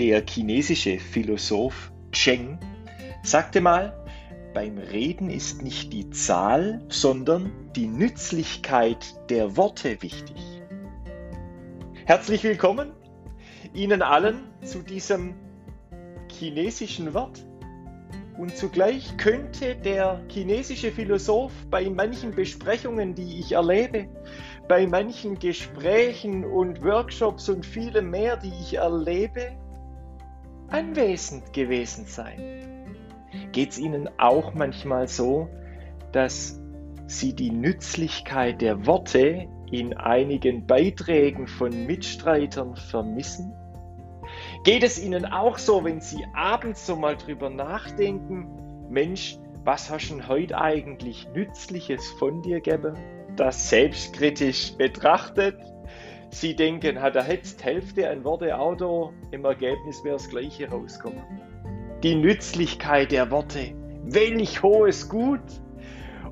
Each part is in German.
Der chinesische Philosoph Cheng sagte mal, beim Reden ist nicht die Zahl, sondern die Nützlichkeit der Worte wichtig. Herzlich willkommen Ihnen allen zu diesem chinesischen Wort. Und zugleich könnte der chinesische Philosoph bei manchen Besprechungen, die ich erlebe, bei manchen Gesprächen und Workshops und vielem mehr, die ich erlebe, anwesend gewesen sein. Geht es Ihnen auch manchmal so, dass Sie die Nützlichkeit der Worte in einigen Beiträgen von Mitstreitern vermissen? Geht es Ihnen auch so, wenn Sie abends so mal drüber nachdenken, Mensch, was hast du heute eigentlich Nützliches von dir gegeben? Das selbstkritisch betrachtet. Sie denken, hat er jetzt Hälfte ein Worte Auto, im Ergebnis wäre das gleiche rauskommen. Die Nützlichkeit der Worte, welch hohes Gut!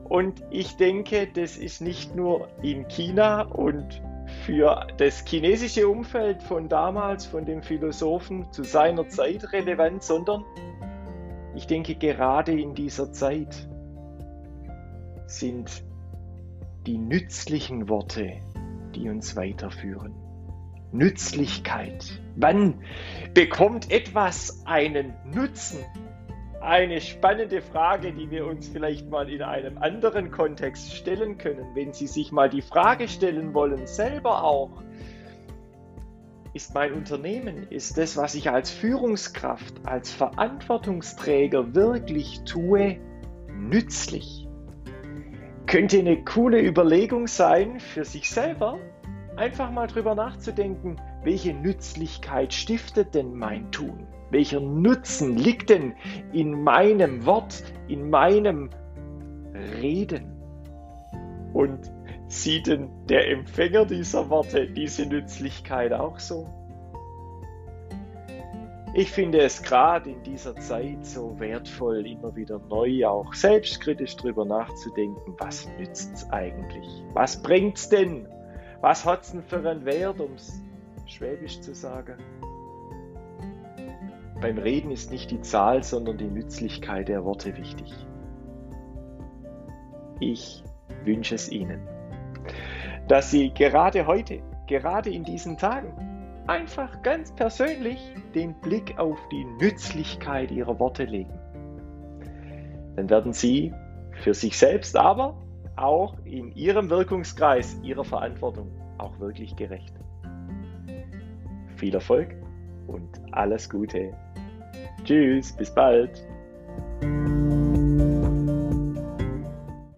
Und ich denke, das ist nicht nur in China und für das chinesische Umfeld von damals, von dem Philosophen zu seiner Zeit relevant, sondern ich denke, gerade in dieser Zeit sind die nützlichen Worte, die uns weiterführen. Nützlichkeit. Wann bekommt etwas einen Nutzen? eine spannende Frage, die wir uns vielleicht mal in einem anderen Kontext stellen können, wenn Sie sich mal die Frage stellen wollen, selber auch, ist mein Unternehmen, ist das, was ich als Führungskraft, als Verantwortungsträger wirklich tue, nützlich? Könnte eine coole Überlegung sein für sich selber, einfach mal drüber nachzudenken, welche Nützlichkeit stiftet denn mein Tun? Welcher Nutzen liegt denn in meinem Wort, in meinem Reden? Und sieht denn der Empfänger dieser Worte diese Nützlichkeit auch so? Ich finde es gerade in dieser Zeit so wertvoll, immer wieder neu auch selbstkritisch darüber nachzudenken, was nützt es eigentlich? Was bringt es denn? Was hat es denn für einen Wert, um es schwäbisch zu sagen? Beim Reden ist nicht die Zahl, sondern die Nützlichkeit der Worte wichtig. Ich wünsche es Ihnen, dass Sie gerade heute, gerade in diesen Tagen, einfach ganz persönlich den Blick auf die Nützlichkeit Ihrer Worte legen. Dann werden Sie für sich selbst, aber auch in Ihrem Wirkungskreis Ihrer Verantwortung auch wirklich gerecht. Viel Erfolg und alles Gute. Tschüss, bis bald.